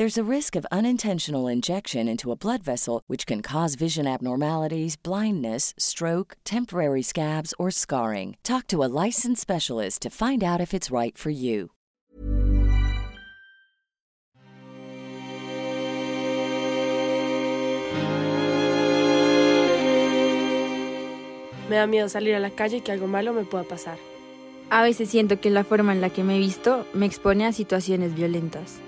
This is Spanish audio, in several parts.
There's a risk of unintentional injection into a blood vessel, which can cause vision abnormalities, blindness, stroke, temporary scabs, or scarring. Talk to a licensed specialist to find out if it's right for you. Me da miedo salir a la calle y que algo malo me pueda pasar. A veces siento que la forma en la que me he visto me expone a situaciones violentas.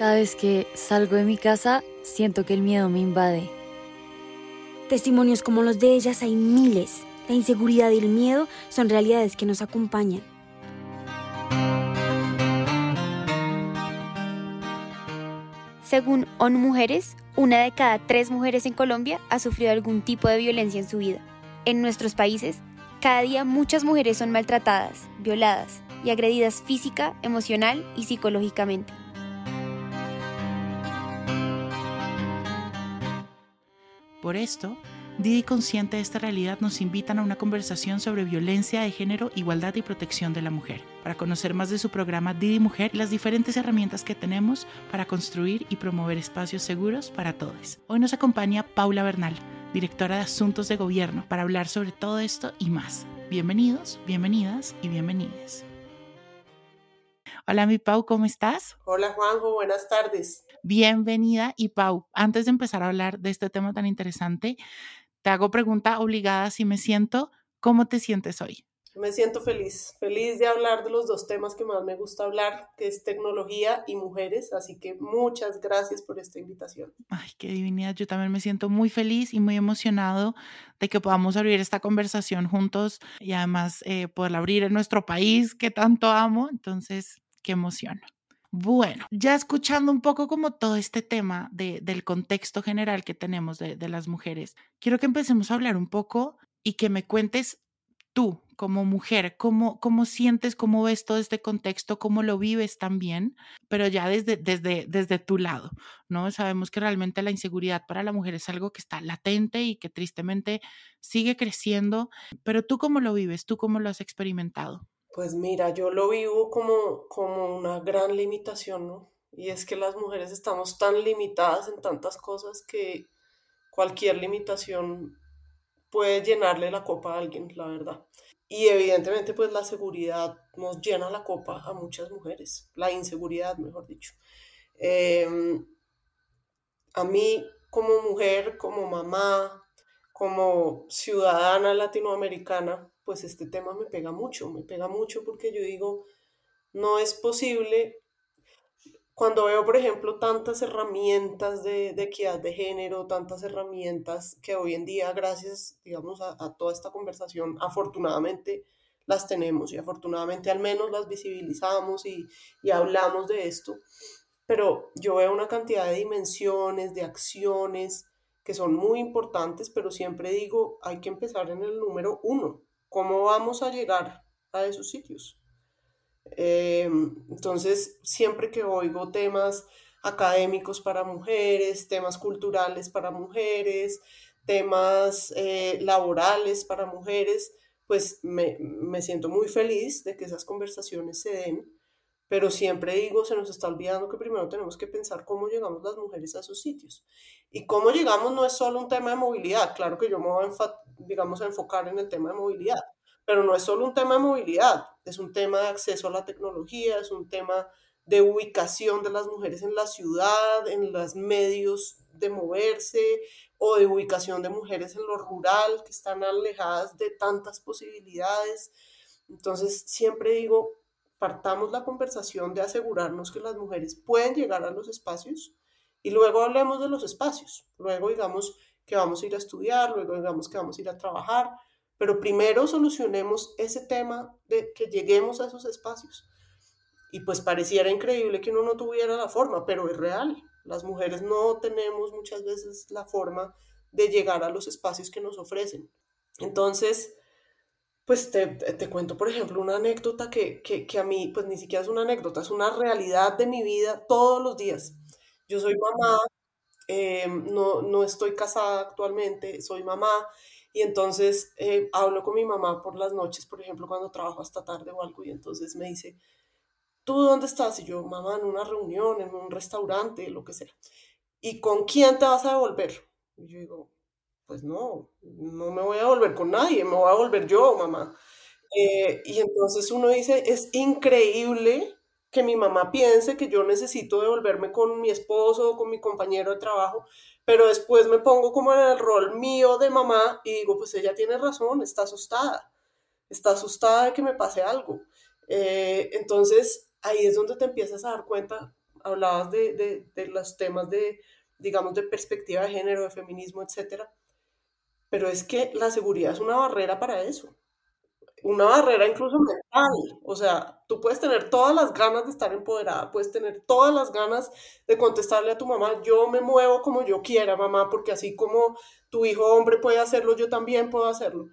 Cada vez que salgo de mi casa, siento que el miedo me invade. Testimonios como los de ellas hay miles. La inseguridad y el miedo son realidades que nos acompañan. Según ONU Mujeres, una de cada tres mujeres en Colombia ha sufrido algún tipo de violencia en su vida. En nuestros países, cada día muchas mujeres son maltratadas, violadas y agredidas física, emocional y psicológicamente. Por esto, Didi consciente de esta realidad nos invitan a una conversación sobre violencia de género, igualdad y protección de la mujer, para conocer más de su programa Didi Mujer y las diferentes herramientas que tenemos para construir y promover espacios seguros para todos. Hoy nos acompaña Paula Bernal, directora de Asuntos de Gobierno, para hablar sobre todo esto y más. Bienvenidos, bienvenidas y bienvenidas. Hola mi Pau, ¿cómo estás? Hola Juanjo, buenas tardes. Bienvenida y Pau, antes de empezar a hablar de este tema tan interesante, te hago pregunta obligada si me siento, ¿cómo te sientes hoy? Me siento feliz, feliz de hablar de los dos temas que más me gusta hablar, que es tecnología y mujeres, así que muchas gracias por esta invitación. Ay, qué divinidad, yo también me siento muy feliz y muy emocionado de que podamos abrir esta conversación juntos y además eh, poderla abrir en nuestro país que tanto amo, entonces, qué emoción. Bueno, ya escuchando un poco como todo este tema de, del contexto general que tenemos de, de las mujeres, quiero que empecemos a hablar un poco y que me cuentes tú como mujer, cómo, cómo sientes, cómo ves todo este contexto, cómo lo vives también, pero ya desde, desde, desde tu lado, ¿no? Sabemos que realmente la inseguridad para la mujer es algo que está latente y que tristemente sigue creciendo, pero tú cómo lo vives, tú cómo lo has experimentado. Pues mira, yo lo vivo como, como una gran limitación, ¿no? Y es que las mujeres estamos tan limitadas en tantas cosas que cualquier limitación puede llenarle la copa a alguien, la verdad. Y evidentemente pues la seguridad nos llena la copa a muchas mujeres, la inseguridad, mejor dicho. Em, a mí como mujer, como mamá, como ciudadana latinoamericana, pues este tema me pega mucho, me pega mucho porque yo digo, no es posible, cuando veo, por ejemplo, tantas herramientas de, equidad de género, tantas herramientas que hoy en día, gracias, digamos, a, toda esta conversación, afortunadamente las tenemos y afortunadamente al menos las visibilizamos y, y hablamos de esto, pero yo veo una cantidad de dimensiones, de acciones que son muy importantes, pero siempre digo, hay que empezar en el número uno, ¿Cómo vamos a llegar a esos sitios? Em, entonces, siempre que oigo temas académicos para mujeres, temas culturales para mujeres, temas eh, laborales para mujeres, pues me, me, siento muy feliz de que esas conversaciones se den, pero siempre digo, se nos está olvidando que primero tenemos que pensar cómo llegamos las mujeres a esos sitios. Y cómo llegamos no es solo un tema de movilidad, claro que yo me voy a digamos, a enfocar en el tema de movilidad. Pero no es solo un tema de movilidad, es un tema de acceso a la tecnología, es un tema de ubicación de las mujeres en la ciudad, en los medios de moverse o de ubicación de mujeres en lo rural, que están alejadas de tantas posibilidades. Entonces, siempre digo, partamos la conversación de asegurarnos que las mujeres pueden llegar a los espacios y luego hablemos de los espacios. Luego digamos que vamos a ir a estudiar, luego digamos que vamos a ir a trabajar, pero primero solucionemos ese tema de que lleguemos a esos espacios. Y pues pareciera increíble que uno no tuviera la forma, pero es real. Las mujeres no tenemos muchas veces la forma de llegar a los espacios que nos ofrecen. Entonces, pues te, te cuento, por ejemplo, una anécdota que, que, que, a mí, pues ni siquiera es una anécdota, es una realidad de mi vida todos los días. Yo soy mamá, eh, no, no estoy casada actualmente, soy mamá, y entonces eh, hablo con mi mamá por las noches, por ejemplo, cuando trabajo hasta tarde o algo, y entonces me dice, ¿tú dónde estás? Y yo, mamá, en una reunión, en un restaurante, lo que sea. ¿Y con quién te vas a devolver? Y yo digo, pues no, no me voy a volver con nadie, me voy a volver yo, mamá. Eh, y entonces uno dice, es increíble que mi mamá piense que yo necesito devolverme con mi esposo o con mi compañero de trabajo, pero después me pongo como en el rol mío de mamá y digo, pues ella tiene razón, está asustada, está asustada de que me pase algo. Eh, entonces ahí es donde te empiezas a dar cuenta, hablabas de, de, de los temas de, digamos, de perspectiva de género, de feminismo, etcétera, pero es que la seguridad es una barrera para eso. Una barrera incluso mental. O sea, tú puedes tener todas las ganas de estar empoderada, puedes tener todas las ganas de contestarle a tu mamá, yo me muevo como yo quiera, mamá, porque así como tu hijo hombre puede hacerlo, yo también puedo hacerlo.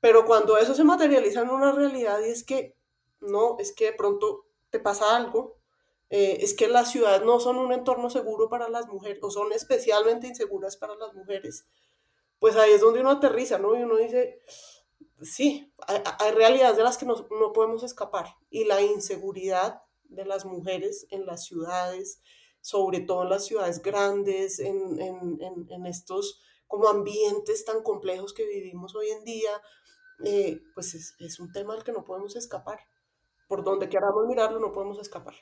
Pero cuando eso se materializa en una realidad y es que, no, es que de pronto te pasa algo, eh, es que las ciudades no son un entorno seguro para las mujeres, o son especialmente inseguras para las mujeres pues ahí es donde uno aterriza, ¿no? Y uno dice, sí, hay, realidades de las que no, no, podemos escapar. Y la inseguridad de las mujeres en las ciudades, sobre todo en las ciudades grandes, en, en, en, estos como ambientes tan complejos que vivimos hoy en día, eh, pues es, es, un tema al que no podemos escapar. Por donde queramos mirarlo, no podemos escapar.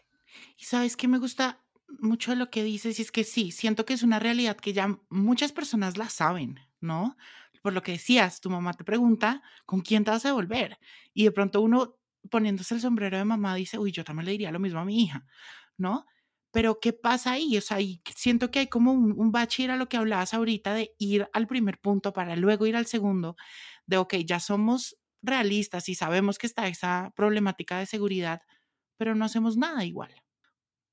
Y sabes que me gusta mucho lo que dices, y es que sí, siento que es una realidad que ya muchas personas la saben, ¿no? Por lo que decías, tu mamá te pregunta, ¿con quién te vas a devolver? Y de pronto uno poniéndose el sombrero de mamá dice, uy, yo también le diría lo mismo a mi hija, ¿no? Pero ¿qué pasa ahí? O sea, siento que hay como un, un bache a lo que hablabas ahorita de ir al primer punto para luego ir al segundo, de, ok, ya somos realistas y sabemos que está esa problemática de seguridad, pero no hacemos nada igual.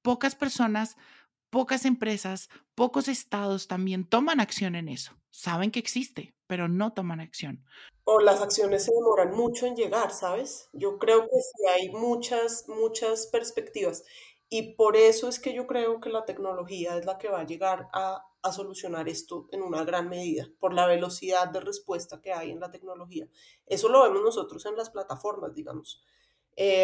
Pocas personas pocas empresas, pocos estados también toman acción en eso. Saben que existe, pero no toman acción. O las acciones se demoran mucho en llegar, ¿sabes? Yo creo que sí hay muchas, muchas perspectivas. Y por eso es que yo creo que la tecnología es la que va a llegar a, solucionar esto en una gran medida, por la velocidad de respuesta que hay en la tecnología. Eso lo vemos nosotros en las plataformas, digamos. Y,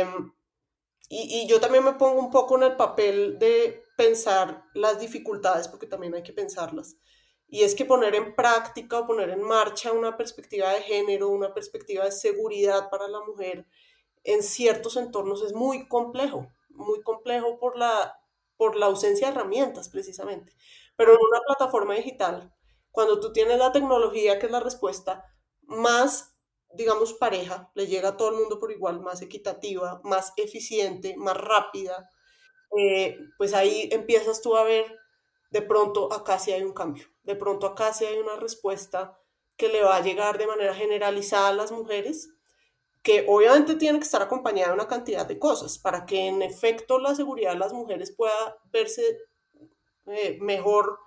y, yo también me pongo un poco en el papel de pensar las dificultades, porque también hay que pensarlas. Y es que poner en práctica o poner en marcha una perspectiva de género, una perspectiva de seguridad para la mujer en ciertos entornos es muy complejo, muy complejo por la, por la ausencia de herramientas precisamente. Pero en una plataforma digital, cuando tú tienes la tecnología que es la respuesta, más digamos, pareja, le llega a todo el mundo por igual, más equitativa, más eficiente, más rápida, eh, pues ahí empiezas tú a ver, de pronto acá sí hay un cambio, de pronto acá sí hay una respuesta que le va a llegar de manera generalizada a las mujeres, que obviamente tiene que estar acompañada de una cantidad de cosas para que en efecto la seguridad de las mujeres pueda verse eh, mejor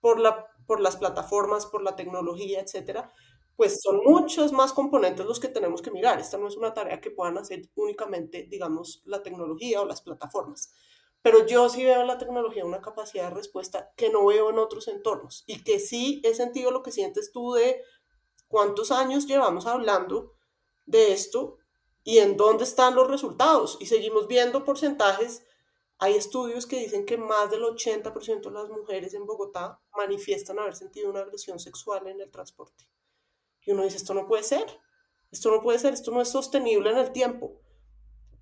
por, la, por las plataformas, por la tecnología, etcétera, pues son muchos más componentes los que tenemos que mirar. Esta no es una tarea que puedan hacer únicamente, digamos, la tecnología o las plataformas. Pero yo sí veo en la tecnología una capacidad de respuesta que no veo en otros entornos y que sí he sentido lo que sientes tú de cuántos años llevamos hablando de esto y en dónde están los resultados. Y seguimos viendo porcentajes. Hay estudios que dicen que más del 80% de las mujeres en Bogotá manifiestan haber sentido una agresión sexual en el transporte. Y uno dice, esto no puede ser, esto no puede ser, esto no es sostenible en el tiempo.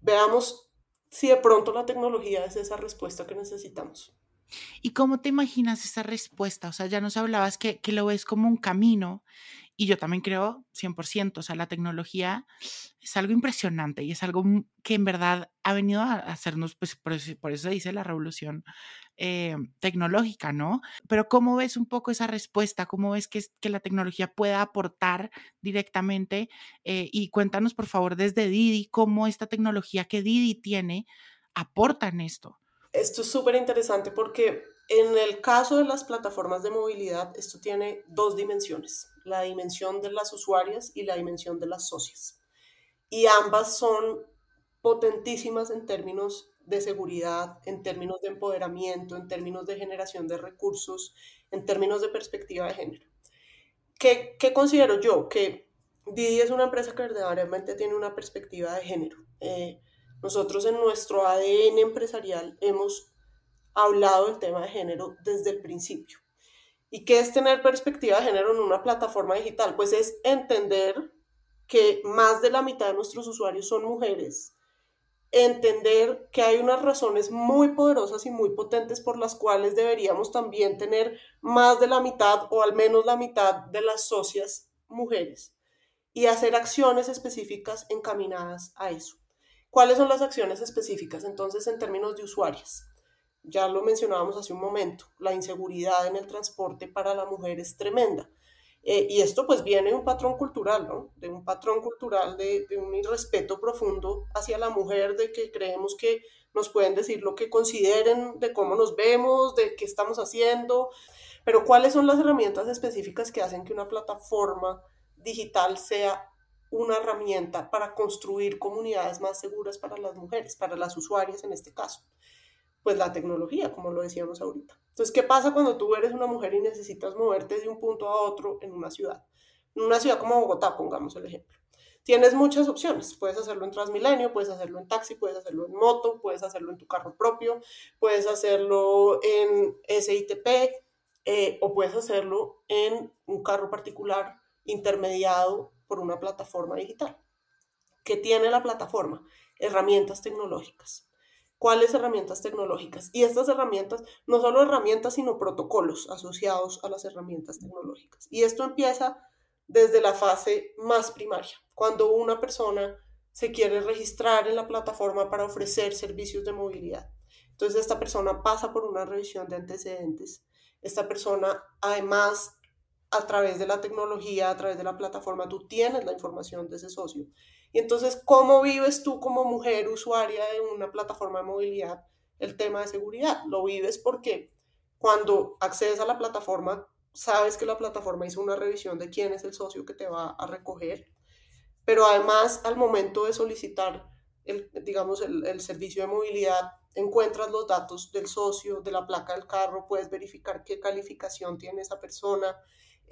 Veamos si de pronto la tecnología es esa respuesta que necesitamos. ¿Y cómo te imaginas esa respuesta? O sea, ya nos hablabas que, que lo ves como un camino y yo también creo 100%, o sea, la tecnología es algo impresionante y es algo que en verdad ha venido a hacernos, pues por eso, se dice la revolución eh, tecnológica, ¿no? Pero ¿cómo ves un poco esa respuesta? ¿Cómo ves que, que la tecnología pueda aportar directamente? Eh, y cuéntanos, por favor, desde Didi, cómo esta tecnología que Didi tiene aporta en esto. Esto es súper interesante porque en el caso de las plataformas de movilidad, esto tiene dos dimensiones, la dimensión de las usuarias y la dimensión de las socias. Y ambas son potentísimas en términos de seguridad, en términos de empoderamiento, en términos de generación de recursos, en términos de perspectiva de género. ¿Qué, considero yo? Que Didi es una empresa que verdaderamente tiene una perspectiva de género. Eh, nosotros en nuestro ADN empresarial hemos hablado del tema de género desde el principio. ¿Y qué es tener perspectiva de género en una plataforma digital? Pues es entender que más de la mitad de nuestros usuarios son mujeres, entender que hay unas razones muy poderosas y muy potentes por las cuales deberíamos también tener más de la mitad o al menos la mitad de las socias mujeres y hacer acciones específicas encaminadas a eso. ¿Cuáles son las acciones específicas entonces en términos de usuarios? Ya lo mencionábamos hace un momento, la inseguridad en el transporte para la mujer es tremenda. Eh, y esto pues viene de un patrón cultural, ¿no? De un patrón cultural de, de, un irrespeto profundo hacia la mujer, de que creemos que nos pueden decir lo que consideren, de cómo nos vemos, de qué estamos haciendo, pero cuáles son las herramientas específicas que hacen que una plataforma digital sea una herramienta para construir comunidades más seguras para las mujeres, para las usuarias en este caso pues la tecnología, como lo decíamos ahorita. Entonces, ¿qué pasa cuando tú eres una mujer y necesitas moverte de un punto a otro en una ciudad? En una ciudad como Bogotá, pongamos el ejemplo. Tienes muchas opciones. Puedes hacerlo en Transmilenio, puedes hacerlo en taxi, puedes hacerlo en moto, puedes hacerlo en tu carro propio, puedes hacerlo en SITP eh, o puedes hacerlo en un carro particular intermediado por una plataforma digital. ¿Qué tiene la plataforma? Herramientas tecnológicas cuáles herramientas tecnológicas. Y estas herramientas, no solo herramientas, sino protocolos asociados a las herramientas tecnológicas. Y esto empieza desde la fase más primaria, cuando una persona se quiere registrar en la plataforma para ofrecer servicios de movilidad. Entonces esta persona pasa por una revisión de antecedentes. Esta persona, además, a través de la tecnología, a través de la plataforma, tú tienes la información de ese socio y entonces, ¿cómo vives tú como mujer usuaria de una plataforma de movilidad el tema de seguridad? Lo vives porque cuando accedes a la plataforma, sabes que la plataforma hizo una revisión de quién es el socio que te va a recoger, pero además al momento de solicitar el, digamos, el, el servicio de movilidad, encuentras los datos del socio, de la placa del carro, puedes verificar qué calificación tiene esa persona,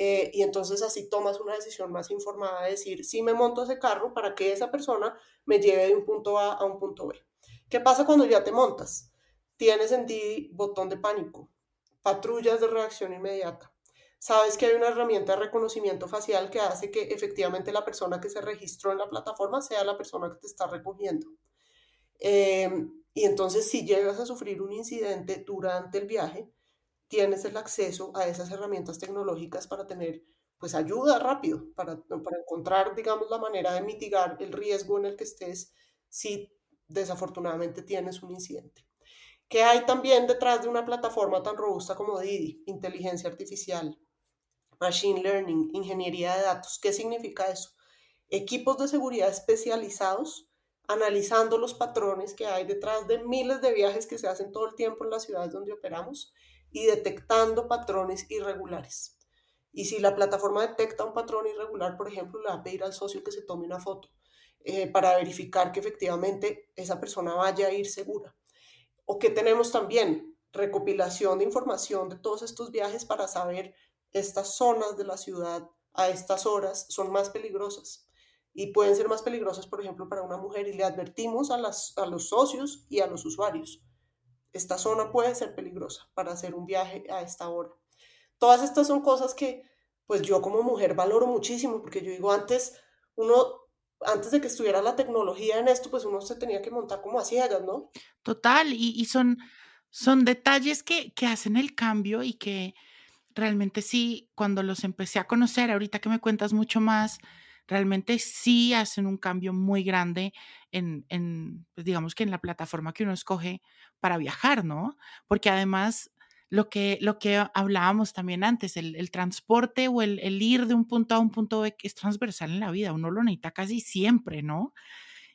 eh, y entonces así tomas una decisión más informada de decir, si me monto ese carro para que esa persona me lleve de un punto A a un punto B. ¿Qué pasa cuando ya te montas? Tienes en ti botón de pánico, patrullas de reacción inmediata. Sabes que hay una herramienta de reconocimiento facial que hace que efectivamente la persona que se registró en la plataforma sea la persona que te está recogiendo. Em, y entonces si llegas a sufrir un incidente durante el viaje, tienes el acceso a esas herramientas tecnológicas para tener pues ayuda rápido, para, para encontrar, digamos, la manera de mitigar el riesgo en el que estés si desafortunadamente tienes un incidente. ¿Qué hay también detrás de una plataforma tan robusta como Didi? Inteligencia artificial, machine learning, ingeniería de datos. ¿Qué significa eso? Equipos de seguridad especializados analizando los patrones que hay detrás de miles de viajes que se hacen todo el tiempo en las ciudades donde operamos y detectando patrones irregulares. Y si la plataforma detecta un patrón irregular, por ejemplo, le va a pedir al socio que se tome una foto eh, para verificar que efectivamente esa persona vaya a ir segura. O que tenemos también recopilación de información de todos estos viajes para saber estas zonas de la ciudad a estas horas son más peligrosas y pueden ser más peligrosas, por ejemplo, para una mujer y le advertimos a, las, a los socios y a los usuarios esta zona puede ser peligrosa para hacer un viaje a esta hora. Todas estas son cosas que pues yo como mujer valoro muchísimo porque yo digo antes uno antes de que estuviera la tecnología en esto, pues uno se tenía que montar como así ellas, ¿no? Total, y, y son, son detalles que, que hacen el cambio y que realmente sí, cuando los empecé a conocer, ahorita que me cuentas mucho más, realmente sí hacen un cambio muy grande en, en pues digamos que en la plataforma que uno escoge para viajar, ¿no? Porque además lo que, lo que hablábamos también antes, el, el transporte o el, el, ir de un punto A un punto es transversal en la vida, uno lo necesita casi siempre, ¿no?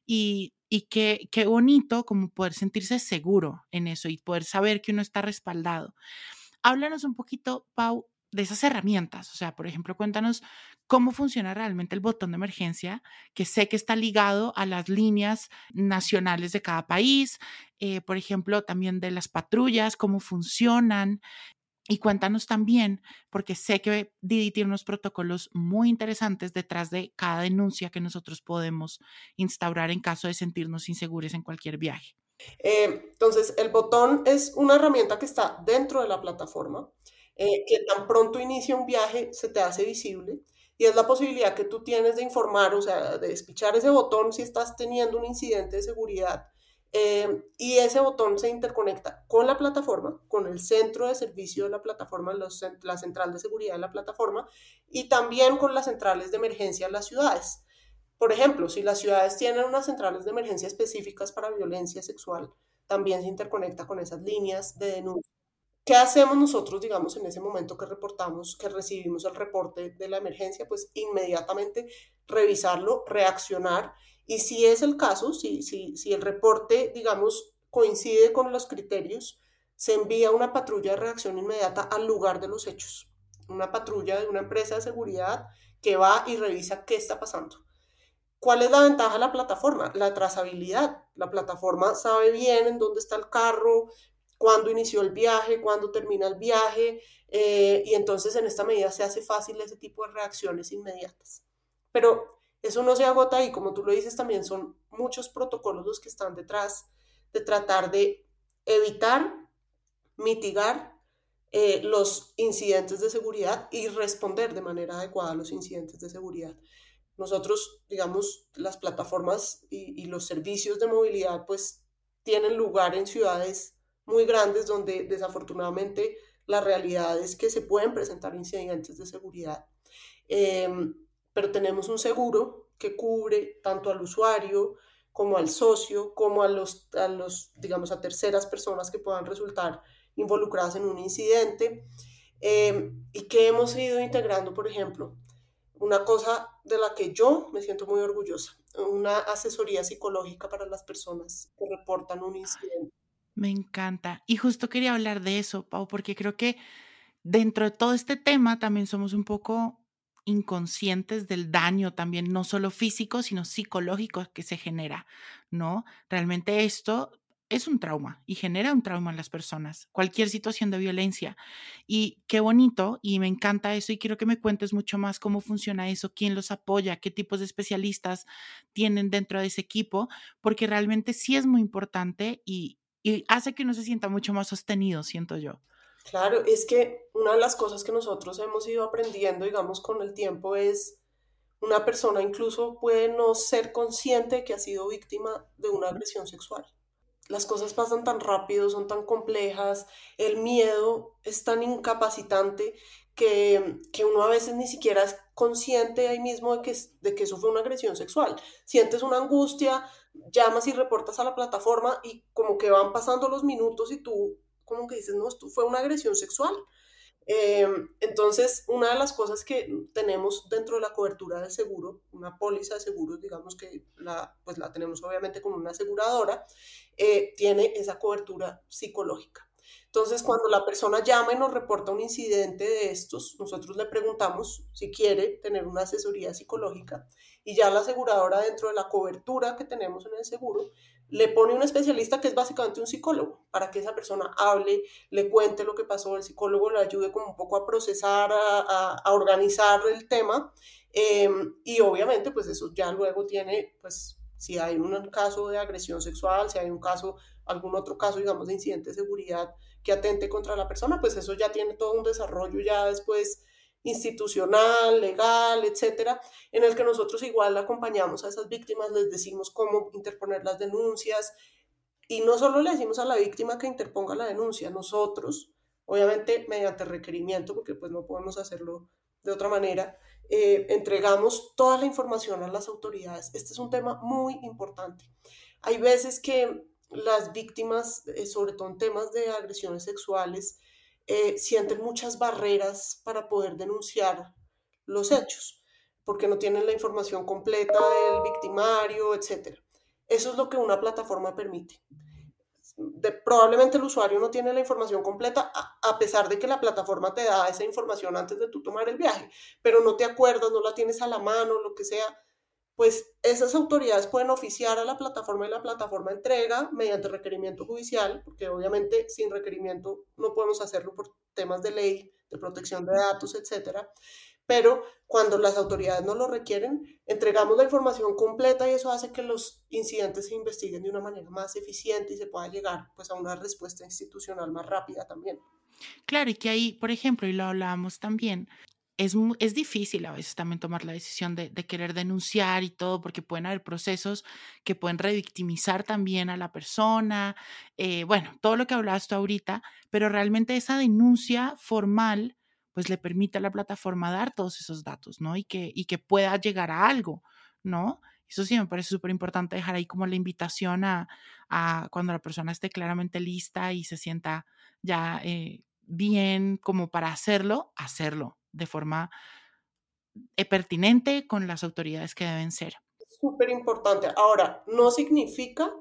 Y, y qué, qué bonito como poder sentirse seguro en eso y poder saber que uno está respaldado. Háblanos un poquito, Pau, de esas herramientas. O sea, por ejemplo, cuéntanos cómo funciona realmente el botón de emergencia, que sé que está ligado a las líneas nacionales de cada país, eh, por ejemplo, también de las patrullas, cómo funcionan. Y cuéntanos también, porque sé que Didi tiene unos protocolos muy interesantes detrás de cada denuncia que nosotros podemos instaurar en caso de sentirnos inseguros en cualquier viaje. Eh, entonces, el botón es una herramienta que está dentro de la plataforma, eh, que tan pronto inicia un viaje se te hace visible y es la posibilidad que tú tienes de informar, o sea, de despichar ese botón si estás teniendo un incidente de seguridad. Eh, y ese botón se interconecta con la plataforma, con el centro de servicio de la plataforma, los, la central de seguridad de la plataforma y también con las centrales de emergencia en las ciudades. Por ejemplo, si las ciudades tienen unas centrales de emergencia específicas para violencia sexual, también se interconecta con esas líneas de denuncia. ¿Qué hacemos nosotros, digamos, en ese momento que reportamos, que recibimos el reporte de la emergencia? Pues inmediatamente revisarlo, reaccionar y si es el caso, si, si, si el reporte, digamos, coincide con los criterios, se envía una patrulla de reacción inmediata al lugar de los hechos. Una patrulla de una empresa de seguridad que va y revisa qué está pasando. ¿Cuál es la ventaja de la plataforma? La trazabilidad. La plataforma sabe bien en dónde está el carro, cuándo inició el viaje, cuándo termina el viaje, eh, y entonces en esta medida se hace fácil ese tipo de reacciones inmediatas. Pero eso no se agota ahí, como tú lo dices también, son muchos protocolos los que están detrás de tratar de evitar, mitigar eh, los incidentes de seguridad y responder de manera adecuada a los incidentes de seguridad. Nosotros, digamos, las plataformas y, y los servicios de movilidad pues tienen lugar en ciudades muy grandes donde desafortunadamente la realidad es que se pueden presentar incidentes de seguridad. Eh, pero tenemos un seguro que cubre tanto al usuario como al socio, como a los, a los, digamos, a terceras personas que puedan resultar involucradas en un incidente eh, y que hemos ido integrando, por ejemplo, una cosa de la que yo me siento muy orgullosa, una asesoría psicológica para las personas que reportan un incidente. Me encanta. Y justo quería hablar de eso, Pau, porque creo que dentro de todo este tema también somos un poco inconscientes del daño también, no solo físico, sino psicológico que se genera, ¿no? Realmente esto es un trauma y genera un trauma en las personas, cualquier situación de violencia. Y qué bonito, y me encanta eso, y quiero que me cuentes mucho más cómo funciona eso, quién los apoya, qué tipos de especialistas tienen dentro de ese equipo, porque realmente sí es muy importante y, y hace que uno se sienta mucho más sostenido, siento yo. Claro, es que una de las cosas que nosotros hemos ido aprendiendo, digamos, con el tiempo es una persona incluso puede no ser consciente que ha sido víctima de una agresión sexual. Las cosas pasan tan rápido, son tan complejas, el miedo es tan incapacitante que, que, uno a veces ni siquiera es consciente ahí mismo de que, de que eso fue una agresión sexual. Sientes una angustia, llamas y reportas a la plataforma y como que van pasando los minutos y tú como que dices, no, esto fue una agresión sexual. Eh, entonces, una de las cosas que tenemos dentro de la cobertura del seguro, una póliza de seguros, digamos que la, pues la tenemos obviamente con una aseguradora, eh, tiene esa cobertura psicológica. Entonces, cuando la persona llama y nos reporta un incidente de estos, nosotros le preguntamos si quiere tener una asesoría psicológica y ya la aseguradora dentro de la cobertura que tenemos en el seguro le pone un especialista que es básicamente un psicólogo para que esa persona hable, le cuente lo que pasó, el psicólogo le ayude como un poco a procesar, a, a, organizar el tema eh, y obviamente pues eso ya luego tiene pues si hay un caso de agresión sexual, si hay un caso, algún otro caso digamos de incidente de seguridad que atente contra la persona, pues eso ya tiene todo un desarrollo ya después institucional, legal, etcétera, en el que nosotros igual acompañamos a esas víctimas, les decimos cómo interponer las denuncias. Y no solo le decimos a la víctima que interponga la denuncia, nosotros, obviamente mediante requerimiento, porque pues no podemos hacerlo de otra manera, eh, entregamos toda la información a las autoridades. Este es un tema muy importante. Hay veces que las víctimas, eh, sobre todo en temas de agresiones sexuales, eh, sienten muchas barreras para poder denunciar los hechos, porque no tienen la información completa del victimario, etc. Eso es lo que una plataforma permite. Probablemente el usuario no tiene la información completa, a, pesar de que la plataforma te da esa información antes de tú tomar el viaje, pero no te acuerdas, no la tienes a la mano, lo que sea pues esas autoridades pueden oficiar a la plataforma y la plataforma entrega mediante requerimiento judicial, porque obviamente sin requerimiento no podemos hacerlo por temas de ley, de protección de datos, etcétera. Pero cuando las autoridades no lo requieren, entregamos la información completa y eso hace que los incidentes se investiguen de una manera más eficiente y se pueda llegar pues a una respuesta institucional más rápida también. Claro, y que ahí, por ejemplo, y lo hablábamos también, es, es, difícil a veces también tomar la decisión de, querer denunciar y todo, porque pueden haber procesos que pueden revictimizar también a la persona, eh, bueno, todo lo que hablabas tú ahorita, pero realmente esa denuncia formal, pues le permite a la plataforma dar todos esos datos, ¿no? Y que, y que pueda llegar a algo, ¿no? Eso sí me parece súper importante dejar ahí como la invitación a, a, cuando la persona esté claramente lista y se sienta ya eh, bien como para hacerlo, hacerlo, de forma eh, pertinente con las autoridades que deben ser. Súper importante. Ahora, no significa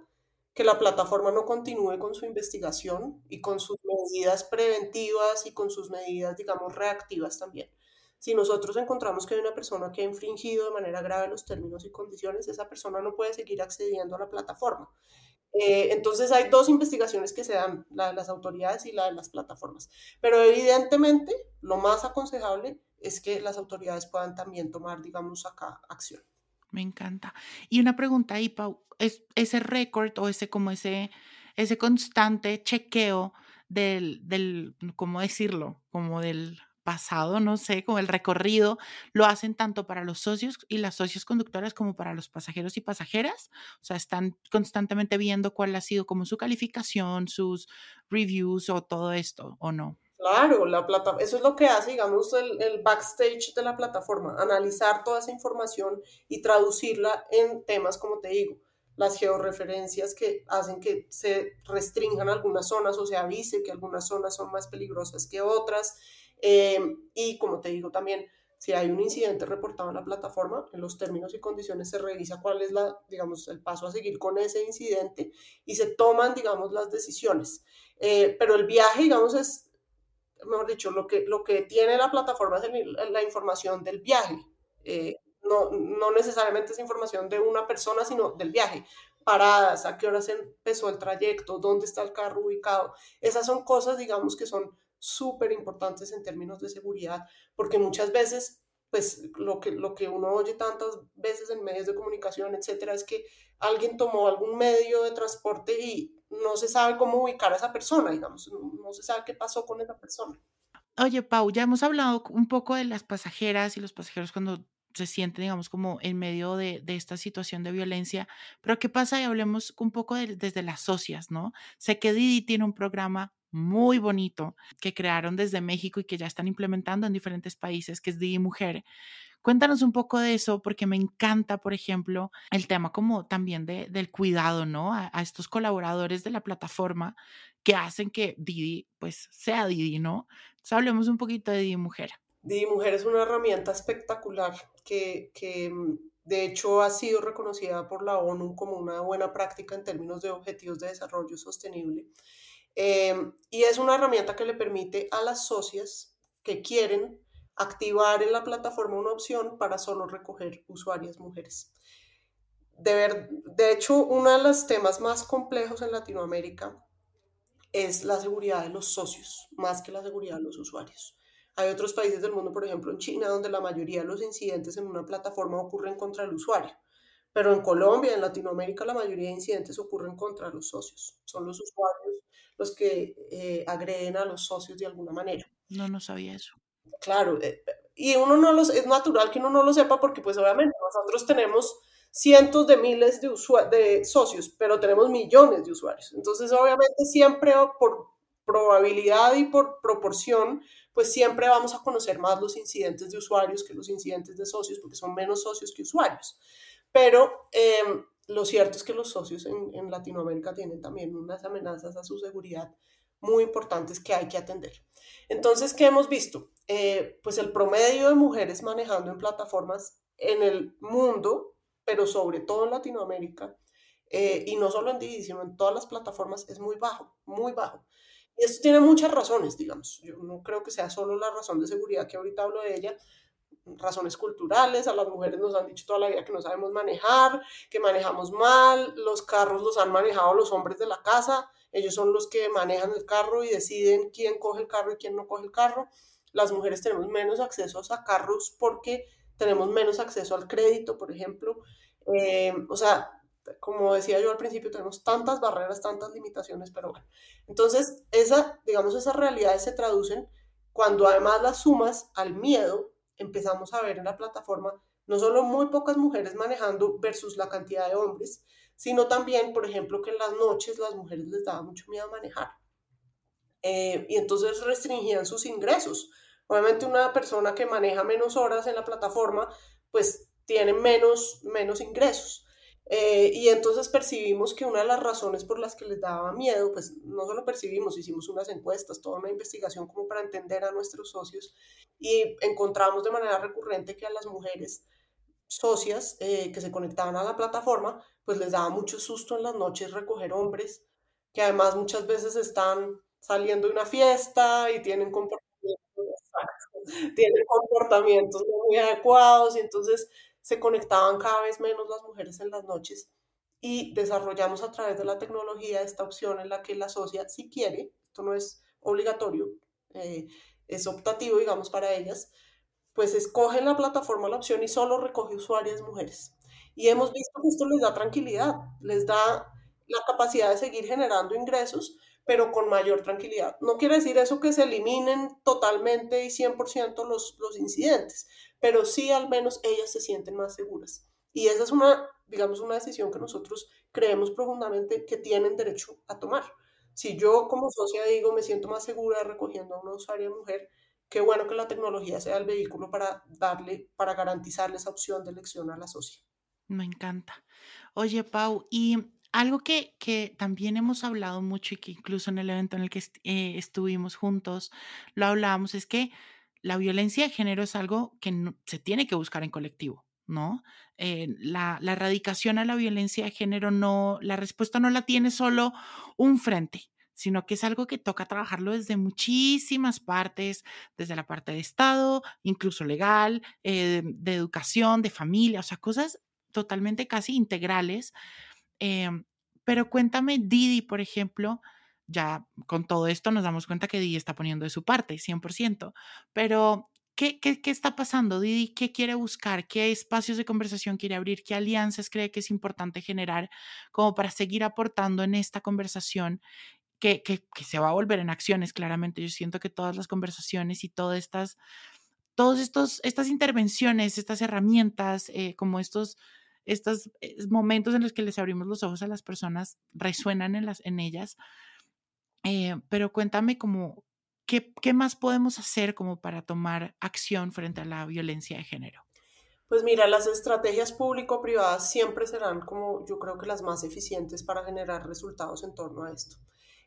que la plataforma no continúe con su investigación y con sus medidas preventivas y con sus medidas, digamos, reactivas también. Si nosotros encontramos que hay una persona que ha infringido de manera grave los términos y condiciones, esa persona no puede seguir accediendo a la plataforma. Eh, entonces hay dos investigaciones que se dan, la de las autoridades y la de las plataformas. Pero evidentemente lo más aconsejable es que las autoridades puedan también tomar, digamos, acá acción. Me encanta. Y una pregunta ahí, Pau, ¿es ese récord o ese como ese, ese constante chequeo del, del, ¿cómo decirlo? Como del pasado, no sé, como el recorrido, lo hacen tanto para los socios y las socios conductoras como para los pasajeros y pasajeras. O sea, están constantemente viendo cuál ha sido como su calificación, sus reviews o todo esto, ¿o no? Claro, la plata, eso es lo que hace, digamos, el, el, backstage de la plataforma, analizar toda esa información y traducirla en temas, como te digo, las georreferencias que hacen que se restrinjan algunas zonas o se avise que algunas zonas son más peligrosas que otras, Em, y como te digo también, si hay un incidente reportado en la plataforma, en los términos y condiciones se revisa cuál es la, digamos, el paso a seguir con ese incidente y se toman, digamos, las decisiones. Eh, pero el viaje, digamos, es, mejor dicho, lo que, lo que tiene la plataforma es la información del viaje. Eh, no, no necesariamente es información de una persona, sino del viaje. Paradas, a qué hora se empezó el trayecto, dónde está el carro ubicado. Esas son cosas, digamos, que son súper importantes en términos de seguridad, porque muchas veces, pues lo que, lo que uno oye tantas veces en medios de comunicación, etcétera, es que alguien tomó algún medio de transporte y no se sabe cómo ubicar a esa persona, digamos, no, se sabe qué pasó con esa persona. Oye, Pau, ya hemos hablado un poco de las pasajeras y los pasajeros cuando se sienten, digamos, como en medio de, esta situación de violencia. Pero ¿qué pasa? Y hablemos un poco desde las socias, ¿no? Sé que Didi tiene un programa muy bonito que crearon desde México y que ya están implementando en diferentes países, que es Didi Mujer. Cuéntanos un poco de eso, porque me encanta, por ejemplo, el tema como también de, del cuidado, ¿no? A, estos colaboradores de la plataforma que hacen que Didi, pues, sea Didi, ¿no? Entonces, hablemos un poquito de Didi Mujer. Didi Mujer es una herramienta espectacular que, que mm, de hecho ha sido reconocida por la ONU como una buena práctica en términos de objetivos de desarrollo sostenible. Em, y es una herramienta que le permite a las socias que quieren activar en la plataforma una opción para solo recoger usuarias mujeres. De, ver, de hecho, uno de los temas más complejos en Latinoamérica es la seguridad de los socios, más que la seguridad de los usuarios. Hay otros países del mundo, por ejemplo en China, donde la mayoría de los incidentes en una plataforma ocurren contra el usuario. Pero en Colombia, en Latinoamérica, la mayoría de incidentes ocurren contra los socios. Son los usuarios los que eh, agreden a los socios de alguna manera. No, no sabía eso. Claro, eh, y uno no los, es natural que uno no lo sepa porque pues obviamente nosotros tenemos cientos de miles de, socios, pero tenemos millones de usuarios. Entonces obviamente siempre por probabilidad y por proporción, pues siempre vamos a conocer más los incidentes de usuarios que los incidentes de socios porque son menos socios que usuarios. Pero em, lo cierto es que los socios en Latinoamérica tienen también unas amenazas a su seguridad muy importantes que hay que atender. Entonces, ¿qué hemos visto? Eh, pues el promedio de mujeres manejando en plataformas en el mundo, pero sobre todo en Latinoamérica, eh, y no solo en Didi, sino en todas las plataformas, es muy bajo, muy bajo. Y esto tiene muchas razones, digamos. Yo no creo que sea solo la razón de seguridad que ahorita hablo de ella, razones culturales, a las mujeres nos han dicho toda la vida que no sabemos manejar, que manejamos mal, los carros los han manejado los hombres de la casa, ellos son los que manejan el carro y deciden quién coge el carro y quién no coge el carro. Las mujeres tenemos menos acceso a carros porque tenemos menos acceso al crédito, por ejemplo. Eh, o sea, como decía yo al principio, tenemos tantas barreras, tantas limitaciones, pero bueno. Entonces, esa, digamos, esas realidades se traducen cuando además las sumas al miedo, empezamos a ver en la plataforma no solo muy pocas mujeres manejando versus la cantidad de hombres, sino también, por ejemplo, que en las noches las mujeres les daba mucho miedo manejar. Eh, y entonces restringían sus ingresos. Obviamente una persona que maneja menos horas en la plataforma, pues tiene menos, menos ingresos. Eh, y entonces percibimos que una de las razones por las que les daba miedo, pues no solo percibimos, hicimos unas encuestas, toda una investigación como para entender a nuestros socios y encontramos de manera recurrente que a las mujeres socias eh, que se conectaban a la plataforma, pues les daba mucho susto en las noches recoger hombres, que además muchas veces están saliendo de una fiesta y tienen comportamientos, tienen comportamientos muy adecuados y entonces se conectaban cada vez menos las mujeres en las noches y desarrollamos a través de la tecnología esta opción en la que la socia, si quiere, esto no es obligatorio, eh, es optativo, digamos, para ellas, pues escogen la plataforma la opción y solo recoge usuarias mujeres. Y hemos visto que esto les da tranquilidad, les da la capacidad de seguir generando ingresos, pero con mayor tranquilidad. No quiere decir eso que se eliminen totalmente y 100% los, los incidentes, pero sí al menos ellas se sienten más seguras. Y esa es una, digamos, una decisión que nosotros creemos profundamente que tienen derecho a tomar. Si yo como socia digo me siento más segura recogiendo a una usuaria mujer, qué bueno que la tecnología sea el vehículo para darle, para garantizarle esa opción de elección a la socia. Me encanta. Oye, Pau, y algo que, que también hemos hablado mucho y que incluso en el evento en el que eh, estuvimos juntos lo hablábamos, es que la violencia de género es algo que se tiene que buscar en colectivo, ¿no? Eh, la, la erradicación a la violencia de género no, la respuesta no la tiene solo un frente sino que es algo que toca trabajarlo desde muchísimas partes, desde la parte de Estado, incluso legal, eh, de educación, de familia, o sea, cosas totalmente casi integrales. Em, pero cuéntame, Didi, por ejemplo, ya con todo esto nos damos cuenta que Didi está poniendo de su parte, 100%, pero ¿Qué, ¿Qué, qué, está pasando, Didi? ¿Qué quiere buscar? ¿Qué espacios de conversación quiere abrir? ¿Qué alianzas cree que es importante generar como para seguir aportando en esta conversación que, se va a volver en acciones, claramente. Yo siento que todas las conversaciones y todas estas, estos, estas intervenciones, estas herramientas, eh, como estos, estos eh, momentos en los que les abrimos los ojos a las personas, resuenan en, las, en ellas. Eh, pero cuéntame como, ¿qué, ¿qué más podemos hacer como para tomar acción frente a la violencia de género? Pues mira, las estrategias público-privadas siempre serán como yo creo que las más eficientes para generar resultados en torno a esto.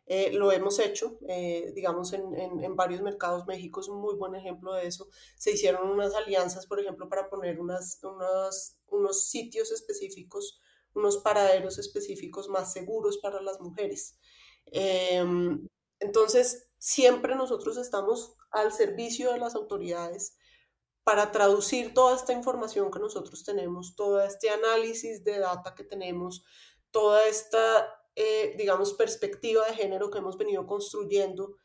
Eh, lo hemos hecho, eh, digamos, en, en, varios mercados. México es un muy buen ejemplo de eso. Se hicieron unas alianzas, por ejemplo, para poner unas, unas, unos sitios específicos, unos paraderos específicos más seguros para las mujeres. Em, entonces, siempre nosotros estamos al servicio de las autoridades para traducir toda esta información que nosotros tenemos, todo este análisis de data que tenemos, toda esta eh, digamos, perspectiva de género que hemos venido construyendo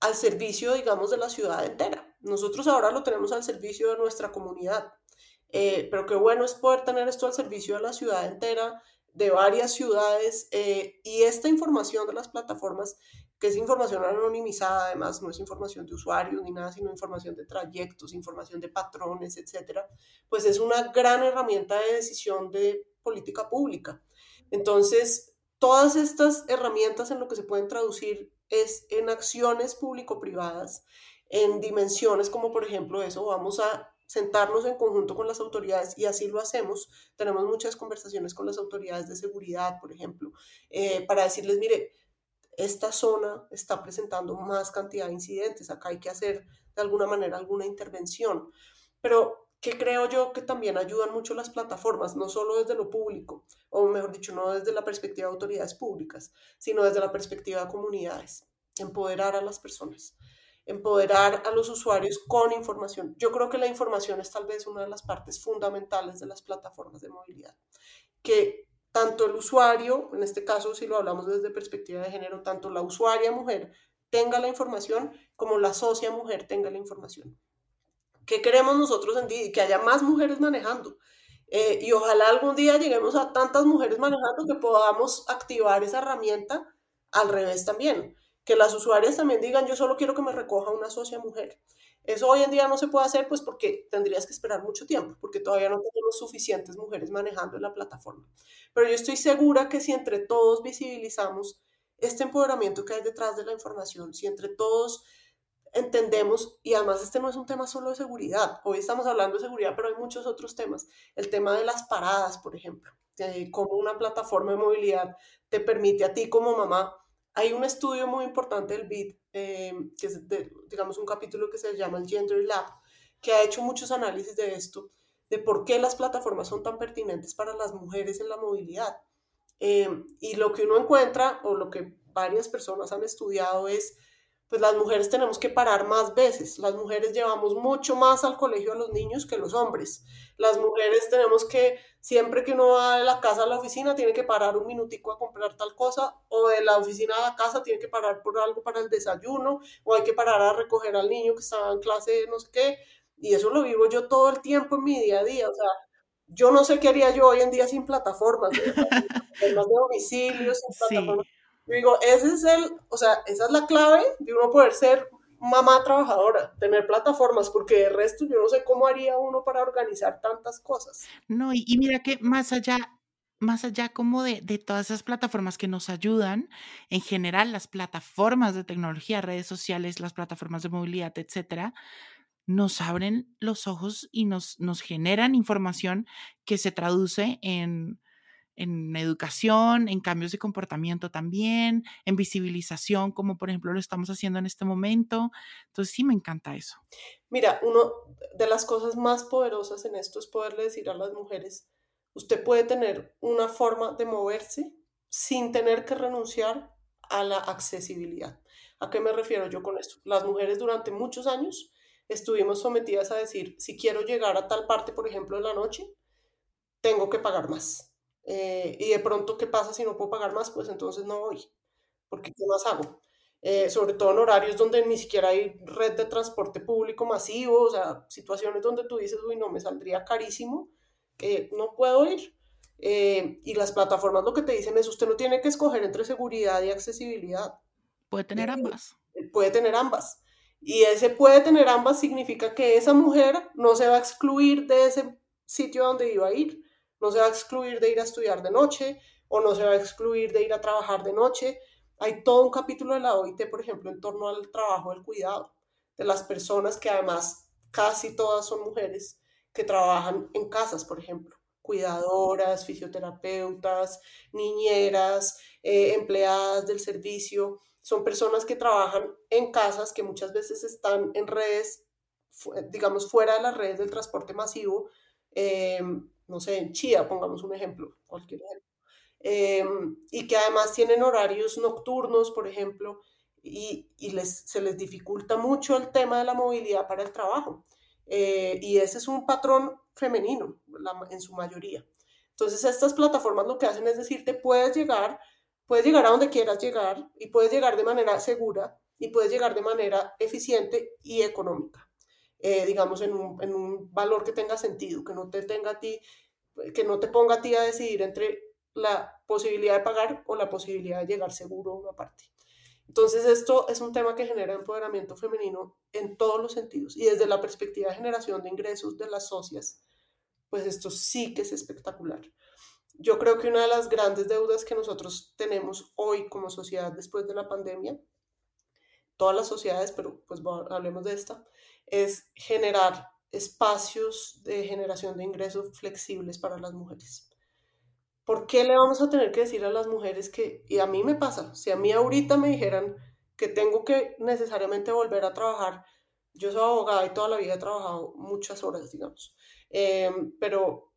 al servicio, digamos, de la ciudad entera. Nosotros ahora lo tenemos al servicio de nuestra comunidad, eh, pero qué bueno es poder tener esto al servicio de la ciudad entera, de varias ciudades, eh, y esta información de las plataformas que es información anonimizada, además no es información de usuarios ni nada, sino información de trayectos, información de patrones, etcétera, pues es una gran herramienta de decisión de política pública. Entonces, todas estas herramientas en lo que se pueden traducir es en acciones público-privadas, en dimensiones como por ejemplo eso, vamos a sentarnos en conjunto con las autoridades y así lo hacemos. Tenemos muchas conversaciones con las autoridades de seguridad, por ejemplo, eh, para decirles, mire, esta zona está presentando más cantidad de incidentes, acá hay que hacer de alguna manera alguna intervención. Pero que creo yo que también ayudan mucho las plataformas, no solo desde lo público, o mejor dicho, no desde la perspectiva de autoridades públicas, sino desde la perspectiva de comunidades, empoderar a las personas empoderar a los usuarios con información. Yo creo que la información es tal vez una de las partes fundamentales de las plataformas de movilidad, que tanto el usuario, en este caso si lo hablamos desde perspectiva de género, tanto la usuaria mujer tenga la información como la socia mujer tenga la información. ¿Qué queremos nosotros en Didi? Que haya más mujeres manejando. Eh, y ojalá algún día lleguemos a tantas mujeres manejando que podamos activar esa herramienta al revés también que las usuarias también digan, yo solo quiero que me recoja una socia mujer. Eso hoy en día no se puede hacer, pues porque tendrías que esperar mucho tiempo, porque todavía no tenemos suficientes mujeres manejando la plataforma. Pero yo estoy segura que si entre todos visibilizamos este empoderamiento que hay detrás de la información, si entre todos entendemos, y además este no es un tema solo de seguridad, hoy estamos hablando de seguridad, pero hay muchos otros temas, el tema de las paradas, por ejemplo, de cómo una plataforma de movilidad te permite a ti como mamá hay un estudio muy importante del BID, eh, que es, digamos, un capítulo que se llama el Gender Lab, que ha hecho muchos análisis de esto, de por qué las plataformas son tan pertinentes para las mujeres en la movilidad. Eh, y lo que uno encuentra, o lo que varias personas han estudiado, es pues las mujeres tenemos que parar más veces. Las mujeres llevamos mucho más al colegio a los niños que los hombres. Las mujeres tenemos que, siempre que uno va de la casa a la oficina, tiene que parar un minutico a comprar tal cosa, o de la oficina a la casa tiene que parar por algo para el desayuno, o hay que parar a recoger al niño que estaba en clase no sé qué. Y eso lo vivo yo todo el tiempo en mi día a día. O sea, yo no sé qué haría yo hoy en día sin plataformas, de domicilios, sin plataformas. Yo digo, ese es el, o sea, esa es la clave de uno poder ser mamá trabajadora, tener plataformas, porque de resto yo no sé cómo haría uno para organizar tantas cosas. No, y, mira que más allá, más allá como de, de, todas esas plataformas que nos ayudan, en general las plataformas de tecnología, redes sociales, las plataformas de movilidad, etcétera, nos abren los ojos y nos, nos generan información que se traduce en en educación, en cambios de comportamiento también, en visibilización, como por ejemplo lo estamos haciendo en este momento. Entonces sí me encanta eso. Mira, una de las cosas más poderosas en esto es poderle decir a las mujeres, usted puede tener una forma de moverse sin tener que renunciar a la accesibilidad. ¿A qué me refiero yo con esto? Las mujeres durante muchos años estuvimos sometidas a decir, si quiero llegar a tal parte, por ejemplo, en la noche, tengo que pagar más eh, y de pronto, ¿qué pasa si no puedo pagar más? Pues entonces no voy, porque ¿qué más hago? Eh, sobre todo en horarios donde ni siquiera hay red de transporte público masivo, o sea, situaciones donde tú dices, uy, no, me saldría carísimo, eh, no puedo ir. y las plataformas lo que te dicen es, usted no tiene que escoger entre seguridad y accesibilidad. Puede tener ambas. Puede tener ambas. Y ese puede tener ambas significa que esa mujer no se va a excluir de ese sitio donde iba a ir no se va a excluir de ir a estudiar de noche o no se va a excluir de ir a trabajar de noche. Hay todo un capítulo de la OIT, por ejemplo, en torno al trabajo del cuidado, de las personas que además casi todas son mujeres que trabajan en casas, por ejemplo, cuidadoras, fisioterapeutas, niñeras, eh, empleadas del servicio. Son personas que trabajan en casas que muchas veces están en redes, digamos, fuera de las redes del transporte masivo, eh, no sé, en Chía, pongamos un ejemplo, cualquier ejemplo, em, y que además tienen horarios nocturnos, por ejemplo, y, y les, se les dificulta mucho el tema de la movilidad para el trabajo. Eh, y ese es un patrón femenino en su mayoría. Entonces estas plataformas lo que hacen es decirte, puedes llegar, puedes llegar a donde quieras llegar y puedes llegar de manera segura y puedes llegar de manera eficiente y económica. Eh, digamos, en un, en un, valor que tenga sentido, que no te tenga a ti, que no te ponga a ti a decidir entre la posibilidad de pagar o la posibilidad de llegar seguro a una parte. Entonces esto es un tema que genera empoderamiento femenino en todos los sentidos y desde la perspectiva de generación de ingresos de las socias, pues esto sí que es espectacular. Yo creo que una de las grandes deudas que nosotros tenemos hoy como sociedad después de la pandemia, todas las sociedades, pero pues hablemos de esta, es generar espacios de generación de ingresos flexibles para las mujeres. ¿Por qué le vamos a tener que decir a las mujeres que, y a mí me pasa, si a mí ahorita me dijeran que tengo que necesariamente volver a trabajar, yo soy abogada y toda la vida he trabajado muchas horas, digamos, em, pero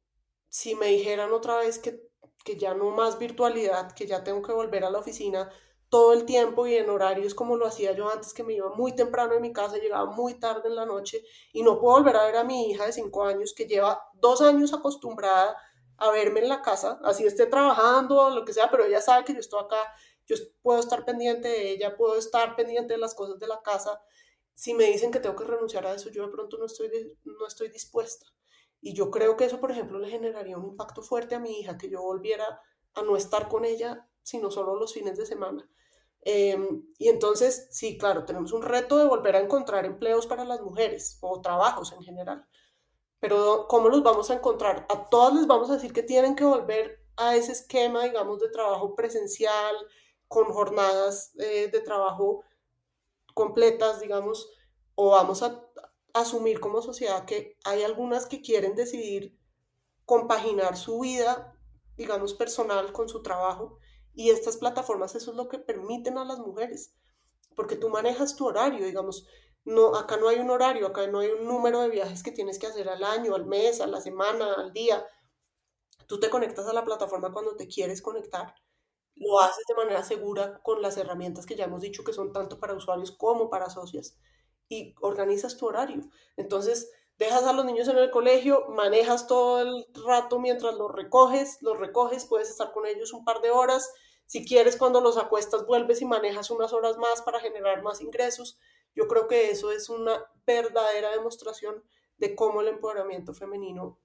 si me dijeran otra vez que, que ya no más virtualidad, que ya tengo que volver a la oficina todo el tiempo y en horarios como lo hacía yo antes, que me iba muy temprano de mi casa, llegaba muy tarde en la noche y no puedo volver a ver a mi hija de cinco años que lleva dos años acostumbrada a verme en la casa, así esté trabajando o lo que sea, pero ella sabe que yo estoy acá, yo puedo estar pendiente de ella, puedo estar pendiente de las cosas de la casa. Si me dicen que tengo que renunciar a eso, yo de pronto no estoy, no estoy dispuesta. Y yo creo que eso, por ejemplo, le generaría un impacto fuerte a mi hija, que yo volviera a no estar con ella, sino solo los fines de semana. Em, y entonces, sí, claro, tenemos un reto de volver a encontrar empleos para las mujeres o trabajos en general. Pero ¿cómo los vamos a encontrar? A todas les vamos a decir que tienen que volver a ese esquema, digamos, de trabajo presencial, con jornadas eh, de trabajo completas, digamos, o vamos a asumir como sociedad que hay algunas que quieren decidir compaginar su vida, digamos, personal con su trabajo y estas plataformas eso es lo que permiten a las mujeres, porque tú manejas tu horario, digamos, no, acá no hay un horario, acá no hay un número de viajes que tienes que hacer al año, al mes, a la semana, al día. Tú te conectas a la plataforma cuando te quieres conectar. Lo haces de manera segura con las herramientas que ya hemos dicho que son tanto para usuarios como para socias y organizas tu horario. Entonces, dejas a los niños en el colegio, manejas todo el rato mientras los recoges, los recoges, puedes estar con ellos un par de horas. Si quieres, cuando los acuestas, vuelves y manejas unas horas más para generar más ingresos. Yo creo que eso es una verdadera demostración de cómo el empoderamiento femenino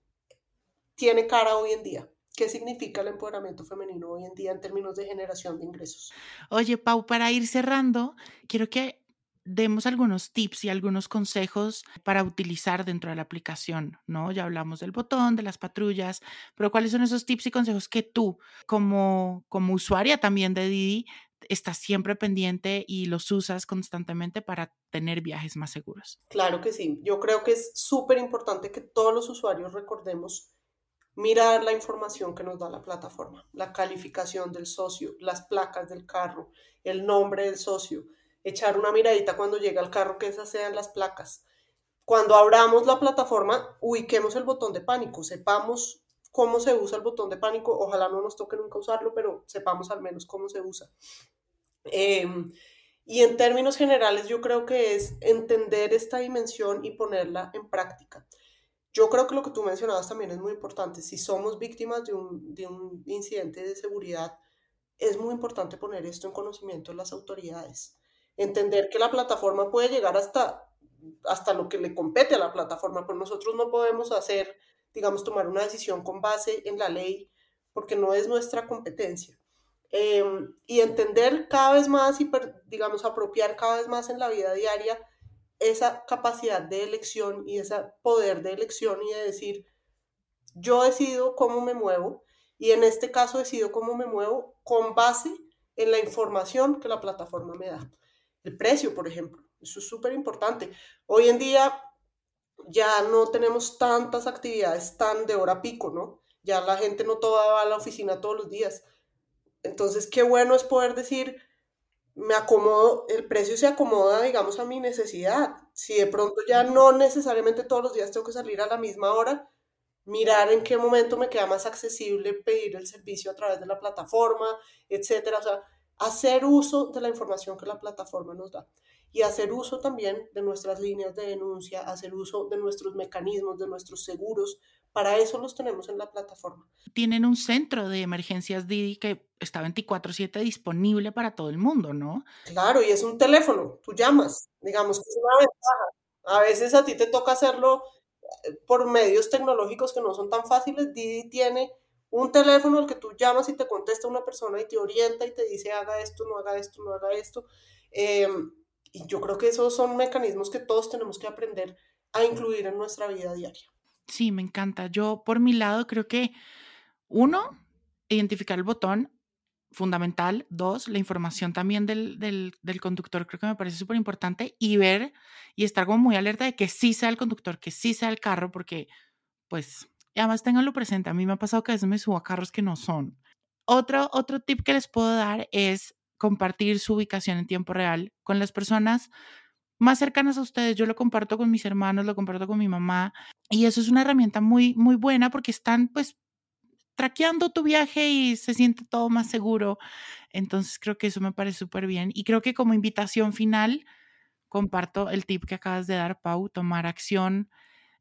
tiene cara hoy en día. ¿Qué significa el empoderamiento femenino hoy en día en términos de generación de ingresos? Oye, Pau, para ir cerrando, quiero que demos algunos tips y algunos consejos para utilizar dentro de la aplicación, ¿no? Ya hablamos del botón, de las patrullas, pero ¿cuáles son esos tips y consejos que tú, como, como usuaria también de Didi, estás siempre pendiente y los usas constantemente para tener viajes más seguros? Claro que sí. Yo creo que es súper importante que todos los usuarios recordemos mirar la información que nos da la plataforma, la calificación del socio, las placas del carro, el nombre del socio, echar una miradita cuando llega el carro, que esas sean las placas. Cuando abramos la plataforma, ubiquemos el botón de pánico, sepamos cómo se usa el botón de pánico, ojalá no nos toque nunca usarlo, pero sepamos al menos cómo se usa. Em, y en términos generales, yo creo que es entender esta dimensión y ponerla en práctica. Yo creo que lo que tú mencionabas también es muy importante. Si somos víctimas de un, de un incidente de seguridad, es muy importante poner esto en conocimiento de las autoridades entender que la plataforma puede llegar hasta, hasta lo que le compete a la plataforma, pero nosotros no podemos hacer, digamos, tomar una decisión con base en la ley porque no es nuestra competencia. Em, y entender cada vez más y, digamos, apropiar cada vez más en la vida diaria esa capacidad de elección y ese poder de elección y de decir, yo decido cómo me muevo y en este caso decido cómo me muevo con base en la información que la plataforma me da el precio, por ejemplo. Eso es súper importante. Hoy en día ya no tenemos tantas actividades tan de hora pico, ¿no? Ya la gente no toda va a la oficina todos los días. Entonces, qué bueno es poder decir, me acomodo, el precio se acomoda, digamos, a mi necesidad. Si de pronto ya no necesariamente todos los días tengo que salir a la misma hora, mirar en qué momento me queda más accesible pedir el servicio a través de la plataforma, etcétera. O sea, hacer uso de la información que la plataforma nos da y hacer uso también de nuestras líneas de denuncia, hacer uso de nuestros mecanismos, de nuestros seguros. Para eso los tenemos en la plataforma. Tienen un centro de emergencias Didi que está 24/7 disponible para todo el mundo, ¿no? Claro, y es un teléfono, tú llamas, digamos que es una ventaja. A veces a ti te toca hacerlo eh, por medios tecnológicos que no son tan fáciles. Didi tiene un teléfono al que tú llamas y te contesta una persona y te orienta y te dice haga esto, no haga esto, no haga esto. Em, y yo creo que esos son mecanismos que todos tenemos que aprender a incluir en nuestra vida diaria. Sí, me encanta. Yo por mi lado creo que uno, identificar el botón, fundamental. Dos, la información también del, del, conductor creo que me parece súper importante y ver y estar muy alerta de que sí sea el conductor, que sí sea el carro, porque pues, y además tenganlo presente. A mí me ha pasado que a veces me subo a carros que no son. Otro, otro tip que les puedo dar es compartir su ubicación en tiempo real con las personas más cercanas a ustedes. Yo lo comparto con mis hermanos, lo comparto con mi mamá y eso es una herramienta muy, muy buena porque están pues traqueando tu viaje y se siente todo más seguro. Entonces creo que eso me parece súper bien. Y creo que como invitación final, comparto el tip que acabas de dar, Pau, tomar acción.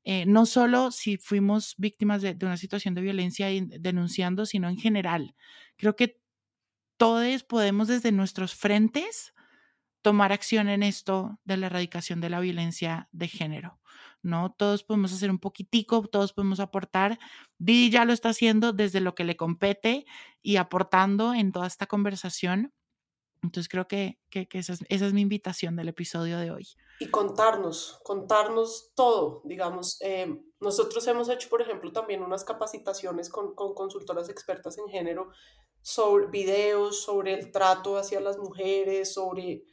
Eh, no solo si fuimos víctimas de, una situación de violencia y denunciando, sino en general. Creo que todos podemos desde nuestros frentes tomar acción en esto de la erradicación de la violencia de género. ¿no? Todos podemos hacer un poquitico, todos podemos aportar. Didi ya lo está haciendo desde lo que le compete y aportando en toda esta conversación. Entonces creo que, que, esa, es, esa, es, mi invitación del episodio de hoy. Y contarnos, contarnos todo, digamos. Eh, nosotros hemos hecho, por ejemplo, también unas capacitaciones con, con, consultoras expertas en género sobre videos, sobre el trato hacia las mujeres, sobre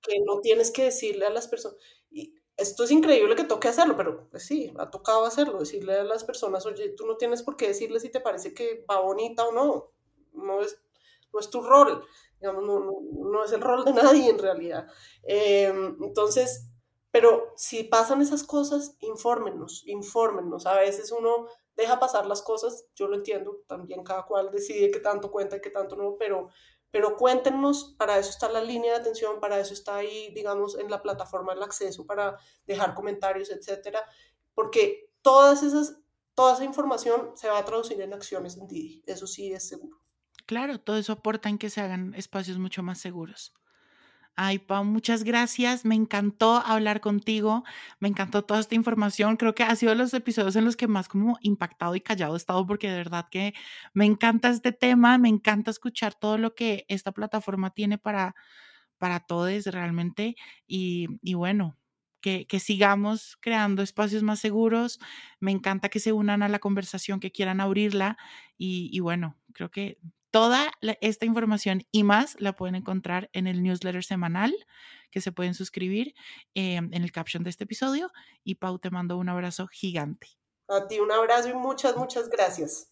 que no tienes que decirle a las personas. Y esto es increíble que toque hacerlo, pero pues sí, ha tocado hacerlo, decirle a las personas, oye, tú no tienes por qué decirle si te parece que va bonita o no, no es, no es tu rol, digamos, no, no, es el rol de nadie en realidad. Em, entonces, pero si pasan esas cosas, infórmenos, infórmenos. A veces uno deja pasar las cosas, yo lo entiendo, también cada cual decide qué tanto cuenta y qué tanto no, pero pero cuéntenos, para eso está la línea de atención, para eso está ahí, digamos, en la plataforma el acceso para dejar comentarios, etcétera, porque todas esas, toda esa información se va a traducir en acciones en Didi, eso sí es seguro. Claro, todo eso aporta en que se hagan espacios mucho más seguros. Ay, Pau, muchas gracias. Me encantó hablar contigo. Me encantó toda esta información. Creo que ha sido los episodios en los que más como impactado y callado he estado porque de verdad que me encanta este tema. Me encanta escuchar todo lo que esta plataforma tiene para, para todos realmente. Y, y bueno, que, que, sigamos creando espacios más seguros. Me encanta que se unan a la conversación, que quieran abrirla. Y, y bueno, creo que Toda esta información y más la pueden encontrar en el newsletter semanal que se pueden suscribir em, en el caption de este episodio. Y Pau, te mando un abrazo gigante. A ti un abrazo y muchas, muchas gracias.